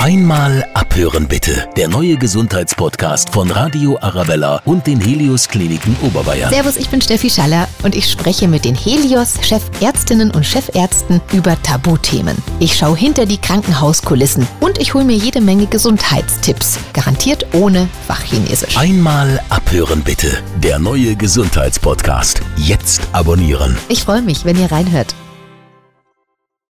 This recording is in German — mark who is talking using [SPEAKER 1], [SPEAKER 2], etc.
[SPEAKER 1] Einmal abhören bitte. Der neue Gesundheitspodcast von Radio Arabella und den Helios Kliniken Oberbayern.
[SPEAKER 2] Servus, ich bin Steffi Schaller und ich spreche mit den Helios Chefärztinnen und Chefärzten über Tabuthemen. Ich schaue hinter die Krankenhauskulissen und ich hole mir jede Menge Gesundheitstipps. Garantiert ohne Fachchinesisch.
[SPEAKER 1] Einmal abhören bitte. Der neue Gesundheitspodcast. Jetzt abonnieren.
[SPEAKER 2] Ich freue mich, wenn ihr reinhört.